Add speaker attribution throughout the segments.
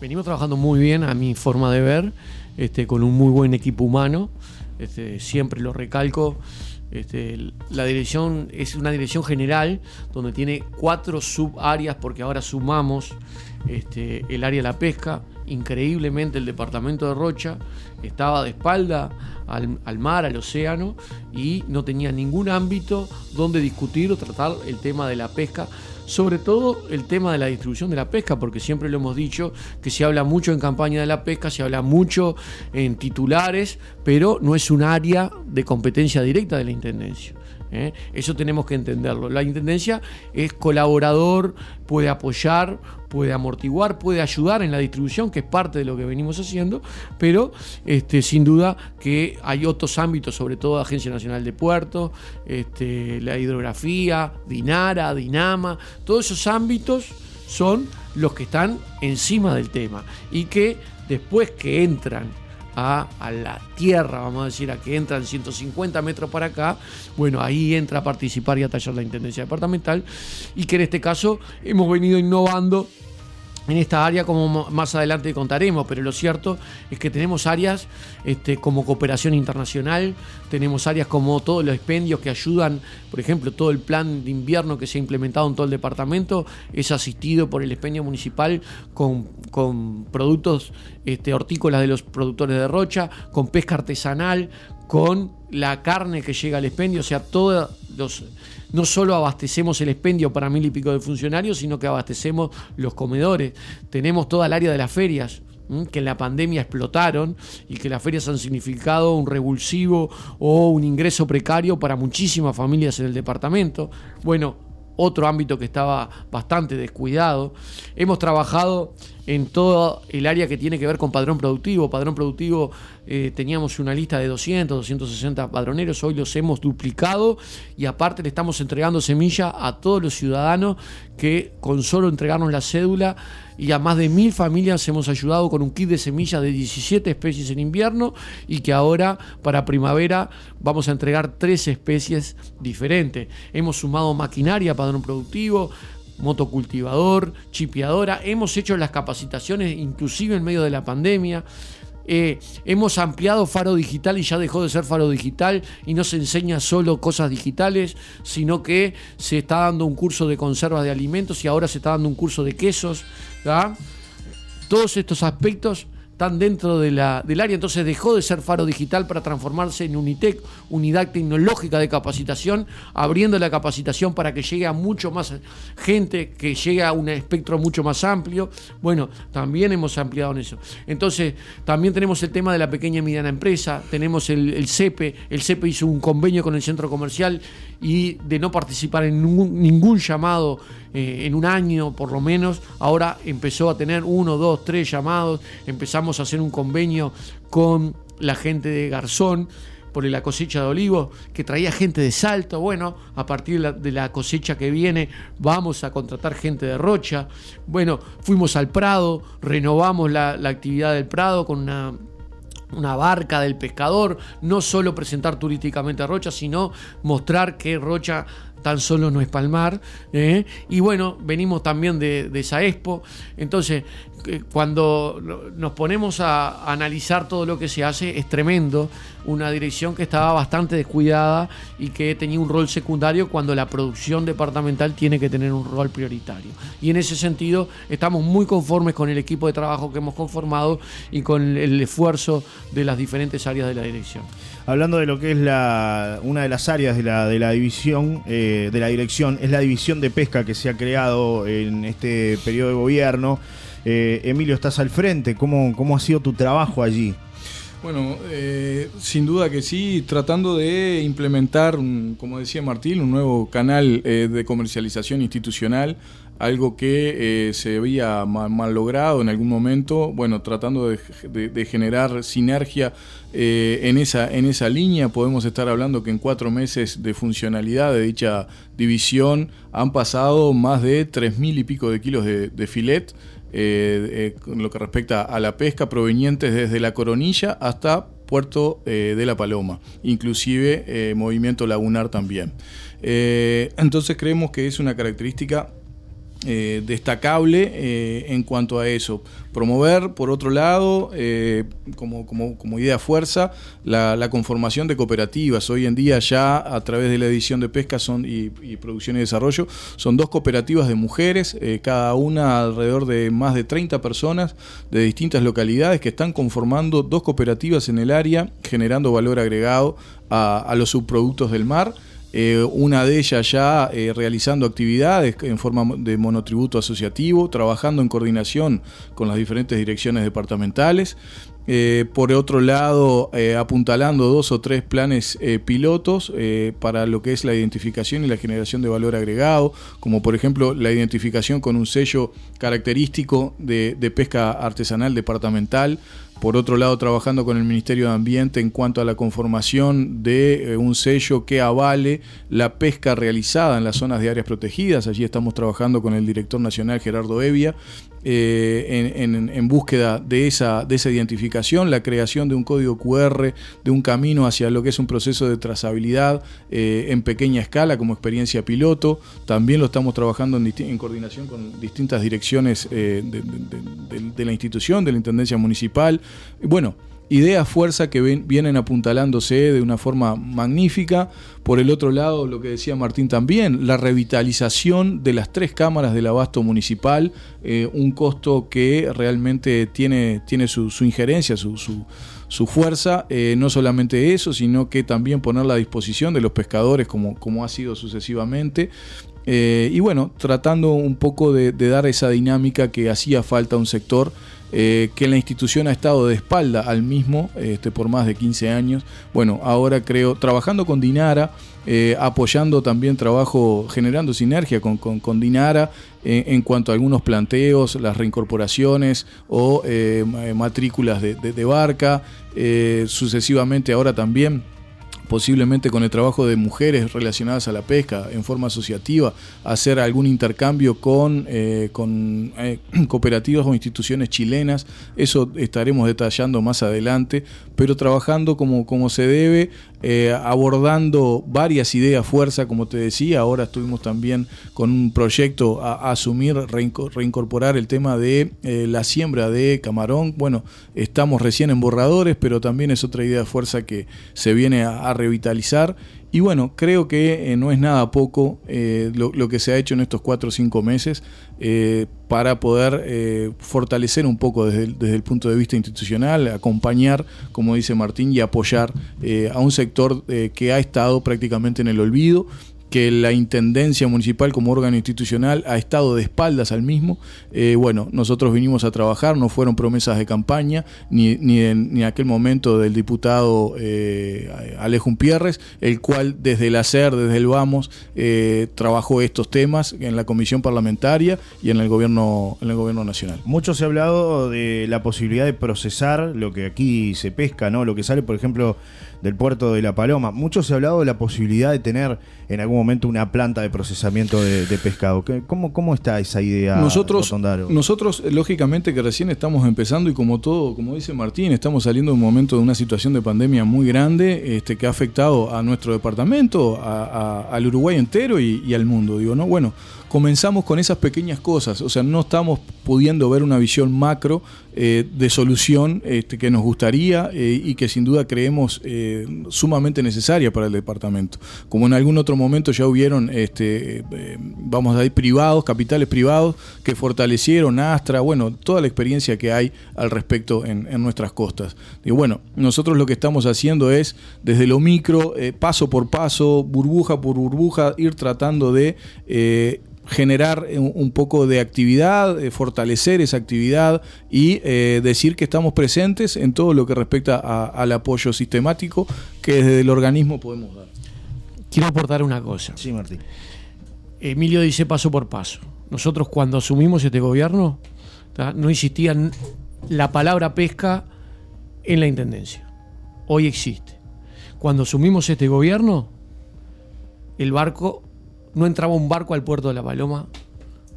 Speaker 1: Venimos trabajando muy bien, a mi forma de ver, este, con un muy buen equipo humano. Este, siempre lo recalco. Este, la dirección es una dirección general donde tiene cuatro subáreas porque ahora sumamos el área de la pesca. Increíblemente el departamento de Rocha estaba de espalda al, al, mar, al océano y no tenía ningún ámbito donde discutir o tratar el tema de la pesca sobre todo el tema de la distribución de la pesca, porque siempre lo hemos dicho que se habla mucho en campaña de la pesca, se habla mucho en titulares, pero no es un área de competencia directa de la Intendencia. ¿Eh? Eso tenemos que entenderlo. La Intendencia es colaborador, puede apoyar, puede amortiguar, puede ayudar en la distribución, que es parte de lo que venimos haciendo, pero este, sin duda que hay otros ámbitos, sobre todo Agencia Nacional de Puertos, este, la hidrografía, Dinara, Dinama, todos esos ámbitos son los que están encima del tema y que después que entran a, la tierra, vamos a decir, a que entran 150 metros para acá, bueno, ahí entra a participar y a tallar la Intendencia Departamental. Y que en este caso hemos venido innovando en esta área, como más adelante contaremos, pero lo cierto es que tenemos áreas este, como cooperación internacional, tenemos áreas como todos los expendios que ayudan, por ejemplo, todo el plan de invierno que se ha implementado en todo el departamento es asistido por el expendio municipal con, productos este, hortícolas de los productores de Rocha, con pesca artesanal, con la carne que llega al expendio, o sea, todos los no solo abastecemos el expendio para mil y pico de funcionarios, sino que abastecemos los comedores. Tenemos toda el área de las ferias, que en la pandemia explotaron y que las ferias han significado un revulsivo o un ingreso precario para muchísimas familias en el departamento. Bueno, otro ámbito que estaba bastante descuidado. Hemos trabajado en todo el área que tiene que ver con padrón productivo. Padrón productivo eh, teníamos una lista de 200, 260 padroneros, hoy los hemos duplicado y aparte le estamos entregando semilla a todos los ciudadanos que con solo entregarnos la cédula y a más de mil familias hemos ayudado con un kit de semillas de 17 especies en invierno y que ahora para primavera vamos a entregar tres especies diferentes. Hemos sumado maquinaria, padrón productivo, motocultivador, chipeadora. Hemos hecho las capacitaciones inclusive en medio de la pandemia. Eh, hemos ampliado Faro Digital y ya dejó de ser Faro Digital y no se enseña solo cosas digitales, sino que se está dando un curso de conservas de alimentos y ahora se está dando un curso de quesos. Todos estos aspectos están dentro del área, entonces dejó de ser Faro Digital para transformarse en Unitec, unidad tecnológica de capacitación, abriendo la capacitación para que llegue a mucho más gente, que llegue a un espectro mucho más amplio. Bueno, también hemos ampliado en eso. Entonces, también tenemos el tema de la pequeña y mediana empresa, tenemos el, el CEPE, el CEPE hizo un convenio con el centro comercial y de no participar en ningún, llamado eh, en un año por lo menos, ahora empezó a tener uno, dos, tres llamados, empezamos a hacer un convenio con la gente de Garzón por la cosecha de olivos, que traía gente de Salto. Bueno, a partir de la, cosecha que viene vamos a contratar gente de Rocha. Bueno, fuimos al Prado, renovamos la actividad del Prado con una una barca del pescador, no solo presentar turísticamente a Rocha, sino mostrar que Rocha tan solo no es palmar. ¿eh? Y bueno, venimos también de, de esa expo. Entonces, eh, cuando nos ponemos a analizar todo lo que se hace, es tremendo. Una dirección que estaba bastante descuidada y que tenía un rol secundario cuando la producción departamental tiene que tener un rol prioritario. Y en ese sentido, estamos muy conformes con el equipo de trabajo que hemos conformado y con el esfuerzo de las diferentes áreas de la dirección.
Speaker 2: Hablando de lo que es la, una de las áreas de la, de la división, eh, de la dirección, es la división de pesca que se ha creado en este periodo de gobierno. Eh, Emilio, estás al frente. ¿Cómo, ¿Cómo ha sido tu trabajo allí?
Speaker 3: Bueno, eh, sin duda que sí, tratando de implementar, como decía Martín, un nuevo canal eh, de comercialización institucional, algo que se había mal, logrado en algún momento, bueno, tratando de, generar sinergia en, esa, en esa línea, podemos estar hablando que en cuatro meses de funcionalidad de dicha división han pasado más de tres mil y pico de kilos de, de filet, eh, eh, lo que respecta a la pesca provenientes desde la Coronilla hasta Puerto eh, de la Paloma, inclusive movimiento lagunar también. entonces creemos que es una característica eh, destacable eh, en cuanto a eso. Promover, por otro lado, eh, como, como, idea fuerza, la, conformación de cooperativas. Hoy en día ya a través de la edición de pesca son, y, producción y desarrollo son dos cooperativas de mujeres, cada una alrededor de más de 30 personas de distintas localidades que están conformando dos cooperativas en el área, generando valor agregado a los subproductos del mar. Eh, una de ellas ya eh, realizando actividades en forma de monotributo asociativo, trabajando en coordinación con las diferentes direcciones departamentales. Eh, por otro lado, apuntalando dos o tres planes pilotos para lo que es la identificación y la generación de valor agregado, como por ejemplo la identificación con un sello característico de pesca artesanal departamental por otro lado, trabajando con el Ministerio de Ambiente en cuanto a la conformación de eh, un sello que avale la pesca realizada en las zonas de áreas protegidas. Allí estamos trabajando con el director nacional Gerardo Evia eh, en, búsqueda de esa, de esa identificación, la creación de un código QR, de un camino hacia lo que es un proceso de trazabilidad eh, en pequeña escala como experiencia piloto. También lo estamos trabajando en, coordinación con distintas direcciones de, de la institución, de la Intendencia Municipal. Bueno, ideas fuerza que vienen apuntalándose de una forma magnífica. Por el otro lado, lo que decía Martín también, la revitalización de las tres cámaras del abasto municipal, eh, un costo que realmente tiene, tiene su, injerencia, su, su, fuerza, eh, no solamente eso, sino que también ponerla a disposición de los pescadores como, como ha sido sucesivamente. Eh, y bueno, tratando un poco de, de dar esa dinámica que hacía falta a un sector eh, que la institución ha estado de espalda al mismo este, por más de 15 años. Bueno, ahora creo, trabajando con Dinara, eh, apoyando también trabajo, generando sinergia con, con, Dinara eh, en cuanto a algunos planteos, las reincorporaciones o matrículas de, de barca, sucesivamente ahora también posiblemente con el trabajo de mujeres relacionadas a la pesca en forma asociativa, hacer algún intercambio con, eh, con eh, cooperativas o instituciones chilenas, eso estaremos detallando más adelante, pero trabajando como, como se debe, eh, abordando varias ideas fuerza, como te decía, ahora estuvimos también con un proyecto a, asumir, reincorporar el tema de la siembra de camarón, bueno, estamos recién en borradores, pero también es otra idea fuerza que se viene a revitalizar. Y bueno, creo que eh, no es nada poco eh, lo, que se ha hecho en estos cuatro o cinco meses eh, para poder fortalecer un poco desde desde el, punto de vista institucional, acompañar, como dice Martín, y apoyar a un sector que ha estado prácticamente en el olvido que la Intendencia Municipal como órgano institucional ha estado de espaldas al mismo. Eh, bueno, nosotros vinimos a trabajar, no fueron promesas de campaña, ni, ni, en, aquel momento del diputado eh, Alejo el cual desde el hacer, desde el vamos, eh, trabajó estos temas en la comisión parlamentaria y en el gobierno, en el gobierno nacional.
Speaker 2: Mucho se ha hablado de la posibilidad de procesar lo que aquí se pesca, ¿no? Lo que sale, por ejemplo, del puerto de La Paloma. Mucho se ha hablado de la posibilidad de tener en algún momento una planta de procesamiento de, pescado. ¿Cómo, ¿Cómo está esa idea?
Speaker 3: Nosotros, nosotros, lógicamente, que recién estamos empezando y como todo, como dice Martín, estamos saliendo de un momento de una situación de pandemia muy grande este, que ha afectado a nuestro departamento, al Uruguay entero y, y al mundo. Digo, ¿no? Bueno, comenzamos con esas pequeñas cosas, o sea, no estamos pudiendo ver una visión macro eh, de solución este, que nos gustaría eh, y que sin duda creemos eh, sumamente necesaria para el departamento. Como en algún otro momento ya hubieron, este, vamos a decir, privados, capitales privados que fortalecieron Astra, bueno, toda la experiencia que hay al respecto en, nuestras costas. Y bueno, nosotros lo que estamos haciendo es desde lo micro, paso por paso, burbuja por burbuja, ir tratando de generar un poco de actividad, eh, fortalecer esa actividad y eh, decir que estamos presentes en todo lo que respecta al apoyo sistemático que desde el organismo podemos dar.
Speaker 1: Quiero aportar una cosa.
Speaker 2: Sí, Martín.
Speaker 1: Emilio dice paso por paso. Nosotros cuando asumimos este gobierno no existía la palabra pesca en la Intendencia. Hoy existe. Cuando asumimos este gobierno, el barco no entraba un barco al puerto de La Paloma.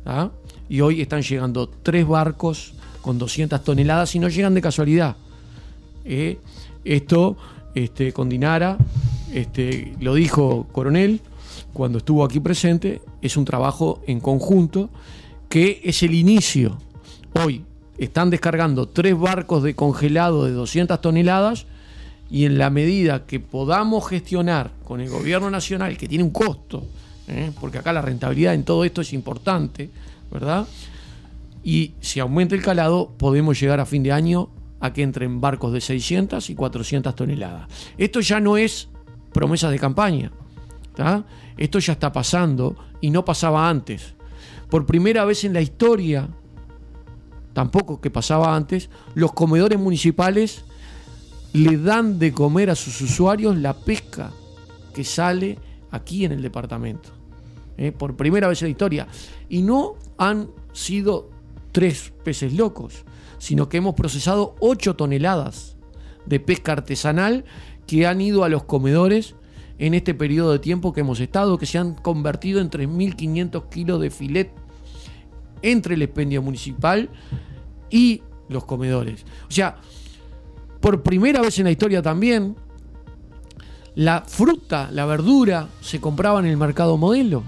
Speaker 1: ¿ah? Y hoy están llegando tres barcos con 200 toneladas y no llegan de casualidad. ¿eh? esto este, con Dinara, este, lo dijo Coronel cuando estuvo aquí presente, es un trabajo en conjunto que es el inicio. Hoy están descargando tres barcos de congelado de 200 toneladas y en la medida que podamos gestionar con el gobierno nacional, que tiene un costo, ¿eh? porque acá la rentabilidad en todo esto es importante, ¿verdad? Y si aumenta el calado, podemos llegar a fin de año a que entren barcos de 600 y 400 toneladas. Esto ya no es promesa de campaña. Esto ya está pasando y no pasaba antes. Por primera vez en la historia, tampoco que pasaba antes, los comedores municipales le dan de comer a sus usuarios la pesca que sale aquí en el departamento. ¿Eh? Por primera vez en la historia. Y no han sido tres peces locos, sino que hemos procesado 8 toneladas de pesca artesanal que han ido a los comedores en este periodo de tiempo que hemos estado, que se han convertido en 3.500 kilos de filet entre el expendio municipal y los comedores. O sea, por primera vez en la historia también, la fruta, la verdura se compraba en el mercado modelo.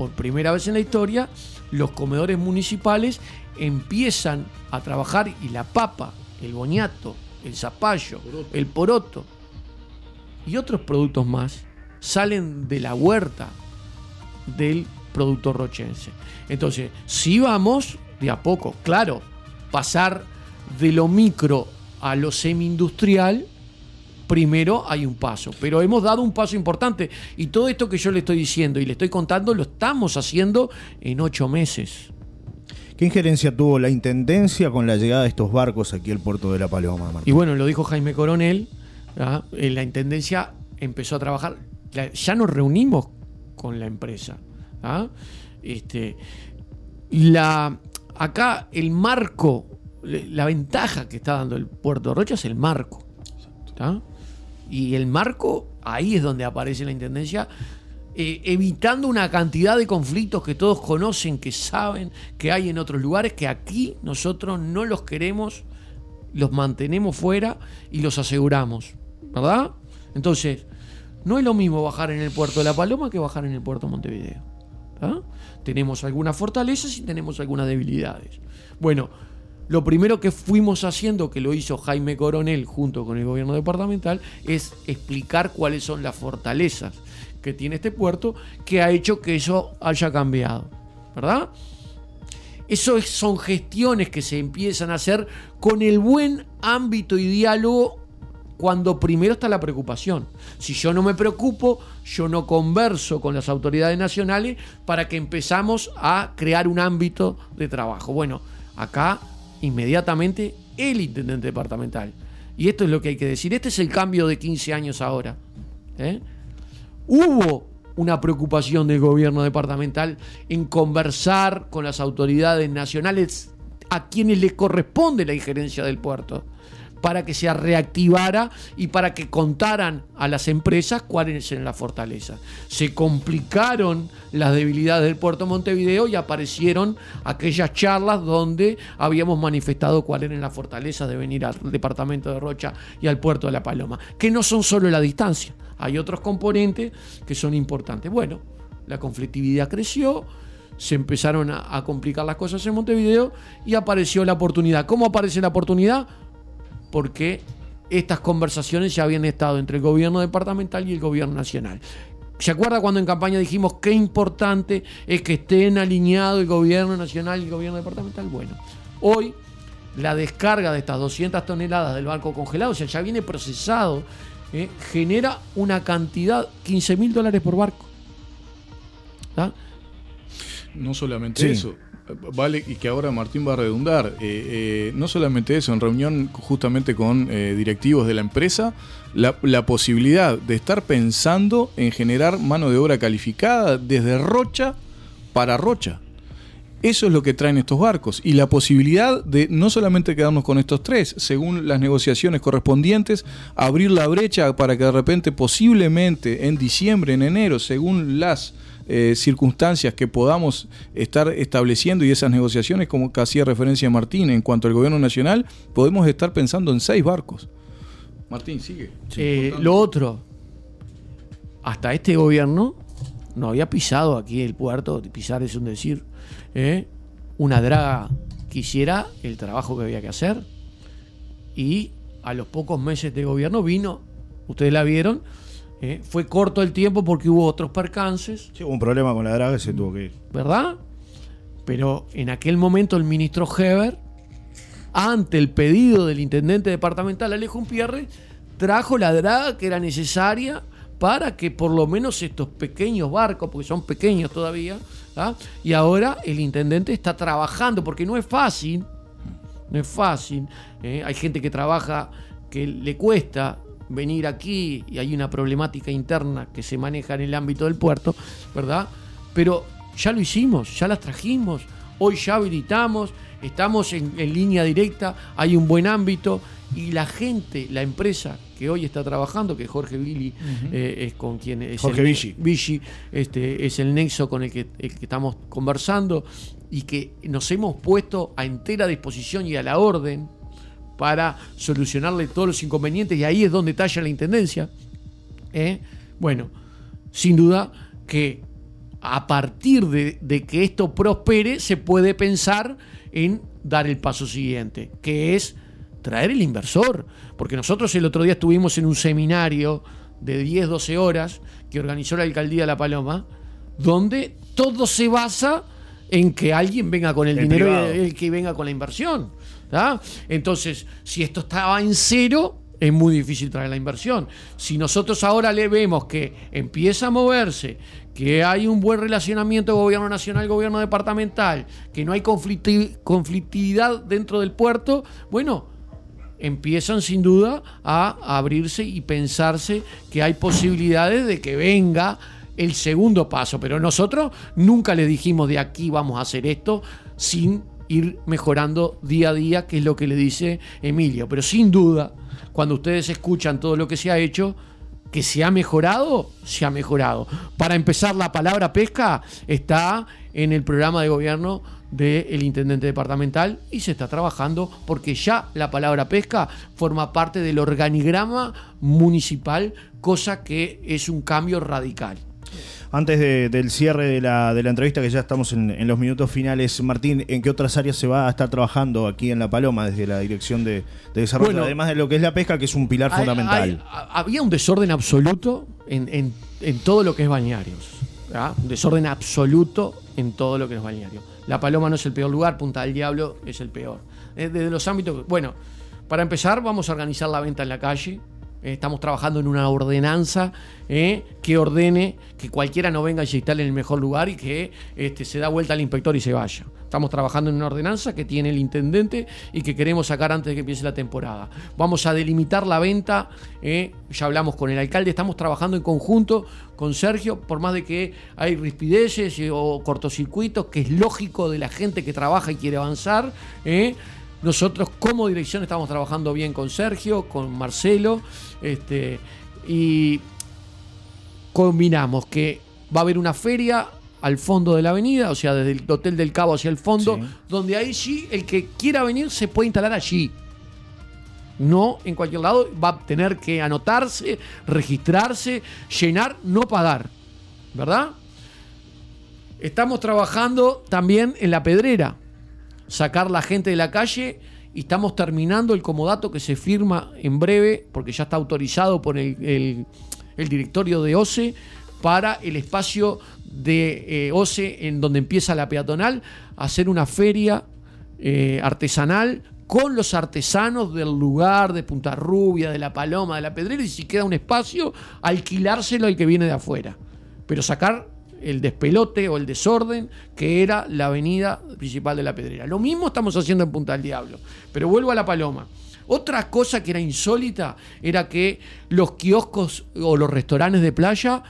Speaker 1: Por primera vez en la historia, los comedores municipales empiezan a trabajar y la papa, el boñato, el zapallo, el poroto y otros productos más salen de la huerta del productor rochense. Entonces, si vamos de a poco, claro, pasar de lo micro a lo semi-industrial, primero hay un paso. Pero hemos dado un paso importante. Y todo esto que yo le estoy diciendo y le estoy contando, lo estamos haciendo en ocho meses.
Speaker 2: ¿Qué injerencia tuvo la Intendencia con la llegada de estos barcos aquí al puerto de La Paloma?
Speaker 1: Y bueno, lo dijo Jaime Coronel, eh, la Intendencia empezó a trabajar, ya nos reunimos con la empresa. Este, la, acá el marco, la ventaja que está dando el puerto de Rocha es el marco. Y el marco, ahí es donde aparece la Intendencia eh, evitando una cantidad de conflictos que todos conocen, que saben que hay en otros lugares, que aquí nosotros no los queremos, los mantenemos fuera y los aseguramos, ¿verdad? Entonces, no es lo mismo bajar en el puerto de La Paloma que bajar en el puerto de Montevideo. Tenemos algunas fortalezas y tenemos algunas debilidades. Bueno, lo primero que fuimos haciendo, que lo hizo Jaime Coronel junto con el gobierno departamental, es explicar cuáles son las fortalezas que tiene este puerto que ha hecho que eso haya cambiado. ¿Verdad? Eso son gestiones que se empiezan a hacer con el buen ámbito y diálogo cuando primero está la preocupación. Si yo no me preocupo, yo no converso con las autoridades nacionales para que empezamos a crear un ámbito de trabajo. Bueno, acá inmediatamente el intendente departamental. Y esto es lo que hay que decir. Este es el cambio de 15 años ahora. ¿eh? hubo una preocupación del gobierno departamental en conversar con las autoridades nacionales a quienes les corresponde la injerencia del puerto para que se reactivara y para que contaran a las empresas cuáles eran las fortalezas. Se complicaron las debilidades del puerto Montevideo y aparecieron aquellas charlas donde habíamos manifestado cuáles eran las fortalezas de venir al departamento de Rocha y al puerto de La Paloma, que no son solo la distancia, hay otros componentes que son importantes. Bueno, la conflictividad creció, se empezaron a, a complicar las cosas en Montevideo y apareció la oportunidad. ¿Cómo aparece la oportunidad? Porque estas conversaciones ya habían estado entre el gobierno departamental y el gobierno nacional. ¿Se acuerda cuando en campaña dijimos qué importante es que estén alineados el gobierno nacional y el gobierno departamental? Bueno, hoy la descarga de estas 200 toneladas del barco congelado, o sea, ya viene procesado, eh, genera una cantidad, 15 mil dólares por barco.
Speaker 3: No solamente eso, Vale, y que ahora Martín va a redundar. Eh, eh, no solamente eso, en reunión justamente con eh, directivos de la empresa, la, posibilidad de estar pensando en generar mano de obra calificada desde Rocha para Rocha. Eso es lo que traen estos barcos. Y la posibilidad de no solamente quedarnos con estos tres, según las negociaciones correspondientes, abrir la brecha para que de repente, posiblemente en diciembre, en enero, según las eh, circunstancias que podamos estar estableciendo y esas negociaciones, como que hacía referencia Martín, en cuanto al gobierno nacional, podemos estar pensando en seis barcos.
Speaker 1: Martín, sigue. Eh, lo otro, hasta este gobierno no había pisado aquí el puerto, pisar es un decir, ¿eh? una draga que hiciera el trabajo que había que hacer. Y a los pocos meses de gobierno vino, ustedes la vieron, eh, fue corto el tiempo porque hubo otros percances.
Speaker 2: Sí, hubo un problema con la draga y se tuvo que ir.
Speaker 1: ¿Verdad? Pero en aquel momento el ministro Heber, ante el pedido del intendente departamental Alejo Pierre, trajo la draga que era necesaria para que por lo menos estos pequeños barcos, porque son pequeños todavía, ¿ah? y ahora el intendente está trabajando, porque no es fácil, no es fácil, ¿eh? hay gente que trabaja que le cuesta venir aquí y hay una problemática interna que se maneja en el ámbito del puerto, ¿verdad? Pero ya lo hicimos, ya las trajimos, hoy ya habilitamos, estamos en, línea directa, hay un buen ámbito y la gente, la empresa que hoy está trabajando, que Jorge Billy eh, es con quien es
Speaker 2: Jorge
Speaker 1: el, este, es el nexo con el que, el que estamos conversando y que nos hemos puesto a entera disposición y a la orden para solucionarle todos los inconvenientes y ahí es donde talla la intendencia. ¿eh? Bueno, sin duda que a partir de, que esto prospere se puede pensar en dar el paso siguiente, que es traer el inversor. Porque nosotros el otro día estuvimos en un seminario de 10, 12 horas que organizó la alcaldía de La Paloma, donde todo se basa en que alguien venga con el, dinero y el que venga con la inversión. Entonces, si esto estaba en cero, es muy difícil traer la inversión. Si nosotros ahora le vemos que empieza a moverse, que hay un buen relacionamiento gobierno nacional, gobierno departamental, que no hay conflictividad dentro del puerto, bueno, empiezan sin duda a abrirse y pensarse que hay posibilidades de que venga el segundo paso. Pero nosotros nunca le dijimos de aquí vamos a hacer esto sin ir mejorando día a día, que es lo que le dice Emilio. Pero sin duda, cuando ustedes escuchan todo lo que se ha hecho, que se ha mejorado, se ha mejorado. Para empezar, la palabra pesca está en el programa de gobierno del intendente departamental y se está trabajando porque ya la palabra pesca forma parte del organigrama municipal, cosa que es un cambio radical.
Speaker 2: Antes del cierre de la, de la, entrevista, que ya estamos en, los minutos finales, Martín, ¿en qué otras áreas se va a estar trabajando aquí en La Paloma desde la Dirección de, Desarrollo? Además de lo que es la pesca, que es un pilar fundamental.
Speaker 1: había un desorden absoluto en, todo lo que es bañarios. Un desorden absoluto en todo lo que es bañario. La Paloma no es el peor lugar, Punta del Diablo es el peor. Eh, desde los ámbitos. Bueno, para empezar, vamos a organizar la venta en la calle estamos trabajando en una ordenanza eh, que ordene que cualquiera no venga y se instale en el mejor lugar y que este, se da vuelta al inspector y se vaya. Estamos trabajando en una ordenanza que tiene el intendente y que queremos sacar antes de que empiece la temporada. Vamos a delimitar la venta, eh, ya hablamos con el alcalde, estamos trabajando en conjunto con Sergio, por más de que hay rispideces o cortocircuitos, que es lógico de la gente que trabaja y quiere avanzar. Nosotros como dirección estamos trabajando bien con Sergio, con Marcelo, este, y combinamos que va a haber una feria al fondo de la avenida, o sea, desde el Hotel del Cabo hacia el fondo, donde ahí sí el que quiera venir se puede instalar allí. No en cualquier lado, va a tener que anotarse, registrarse, llenar, no pagar. ¿Verdad? Estamos trabajando también en la pedrera sacar la gente de la calle y estamos terminando el comodato que se firma en breve, porque ya está autorizado por el, directorio de OCE, para el espacio de eh, OCE en donde empieza la peatonal, hacer una feria eh, artesanal con los artesanos del lugar, de Punta Rubia, de La Paloma, de La Pedrera, y si queda un espacio, alquilárselo al que viene de afuera. Pero sacar el despelote o el desorden que era la avenida principal de la Pedrera. Lo mismo estamos haciendo en Punta del Diablo. Pero vuelvo a la Paloma. Otra cosa que era insólita era que los kioscos o los restaurantes de playa,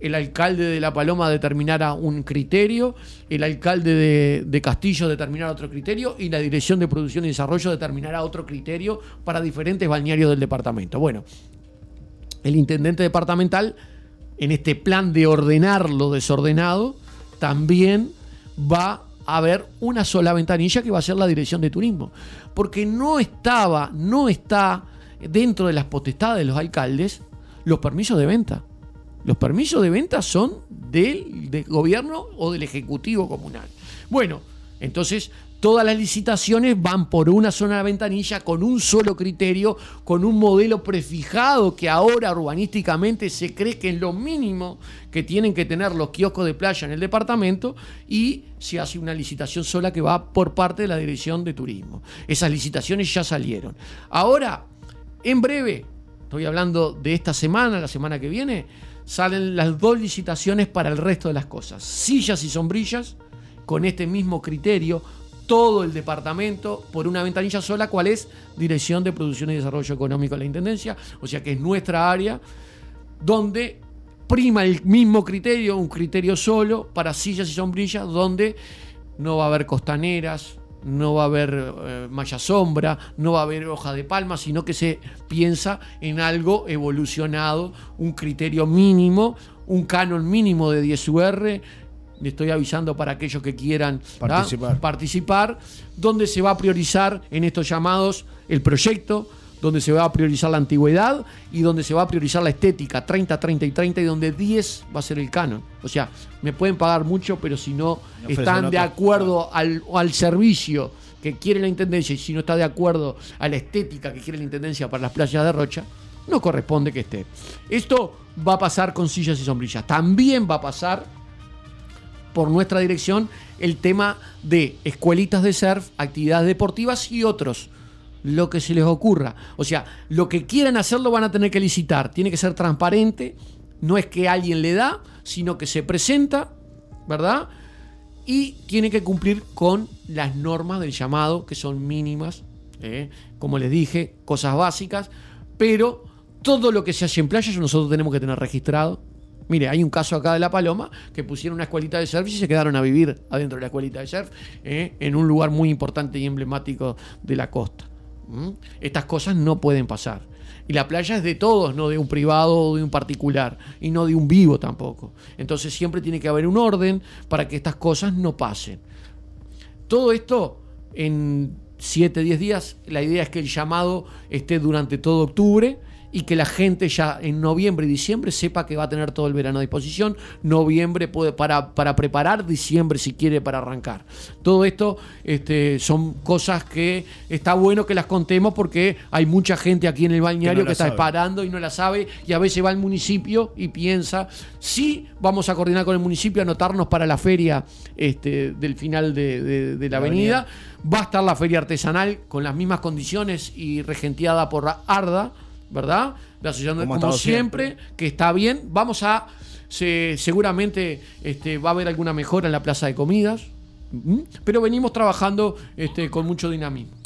Speaker 1: el alcalde de La Paloma determinara un criterio, el alcalde de, de Castillo determinara otro criterio y la Dirección de Producción y Desarrollo determinara otro criterio para diferentes balnearios del departamento. Bueno, el intendente departamental en este plan de ordenar lo desordenado, también va a haber una sola ventanilla que va a ser la dirección de turismo. Porque no estaba, no está dentro de las potestades de los alcaldes los permisos de venta. Los permisos de venta son del, del gobierno o del ejecutivo comunal. Bueno, Entonces, todas las licitaciones van por una zona ventanilla con un solo criterio, con un modelo prefijado que ahora urbanísticamente se cree que es lo mínimo que tienen que tener los kioscos de playa en el departamento y se hace una licitación sola que va por parte de la Dirección de Turismo. Esas licitaciones ya salieron. Ahora, en breve, estoy hablando de esta semana, la semana que viene, salen las dos licitaciones para el resto de las cosas. Sillas y sombrillas, con este mismo criterio, todo el departamento por una ventanilla sola, cuál es Dirección de Producción y Desarrollo Económico de la Intendencia, o sea que es nuestra área, donde prima el mismo criterio, un criterio solo para sillas y sombrillas, donde no va a haber costaneras, no va a haber eh, malla sombra, no va a haber hoja de palma, sino que se piensa en algo evolucionado, un criterio mínimo, un canon mínimo de 10 UR. Le estoy avisando para aquellos que quieran
Speaker 2: participar.
Speaker 1: participar, donde se va a priorizar en estos llamados el proyecto, donde se va a priorizar la antigüedad y donde se va a priorizar la estética, 30, 30 y 30, y donde 10 va a ser el canon. O sea, me pueden pagar mucho, pero si no, están de acuerdo al, al servicio que quiere la Intendencia y si no está de acuerdo a la estética que quiere la Intendencia para las playas de Rocha, no corresponde que esté. Esto va a pasar con sillas y sombrillas. También va a pasar por nuestra dirección el tema de escuelitas de surf, actividades deportivas y otros lo que se les ocurra. O sea, lo que quieran hacerlo van a tener que licitar. Tiene que ser transparente. No es que alguien le da, sino que se presenta, ¿verdad? Y tiene que cumplir con las normas del llamado, que son mínimas, ¿eh? como les dije, cosas básicas. Pero todo lo que se hace en playa nosotros tenemos que tener registrado. Mire, hay un caso acá de La Paloma que pusieron una escuelita de surf y se quedaron a vivir adentro de la escuelita de surf ¿eh? en un lugar muy importante y emblemático de la costa. ¿Mm? Estas cosas no pueden pasar. Y la playa es de todos, no de un privado o de un particular, y no de un vivo tampoco. Entonces siempre tiene que haber un orden para que estas cosas no pasen. Todo esto en 7, 10 días, la idea es que el llamado esté durante todo octubre y que la gente ya en noviembre y diciembre sepa que va a tener todo el verano a disposición. Noviembre puede, para, para preparar, diciembre si quiere para arrancar. Todo esto este, son cosas que está bueno que las contemos porque hay mucha gente aquí en el balneario que, no que está parando y no la sabe y a veces va al municipio y piensa, sí, vamos a coordinar con el municipio, anotarnos para la feria este, del final de, de, de la, la avenida. avenida. Va a estar la feria artesanal con las mismas condiciones y regenteada por Arda. ¿Verdad? La asociación, como, como siempre, siempre, que está bien. Vamos a, se, seguramente este, va a haber alguna mejora en la plaza de comidas, pero venimos trabajando este, con mucho dinamismo.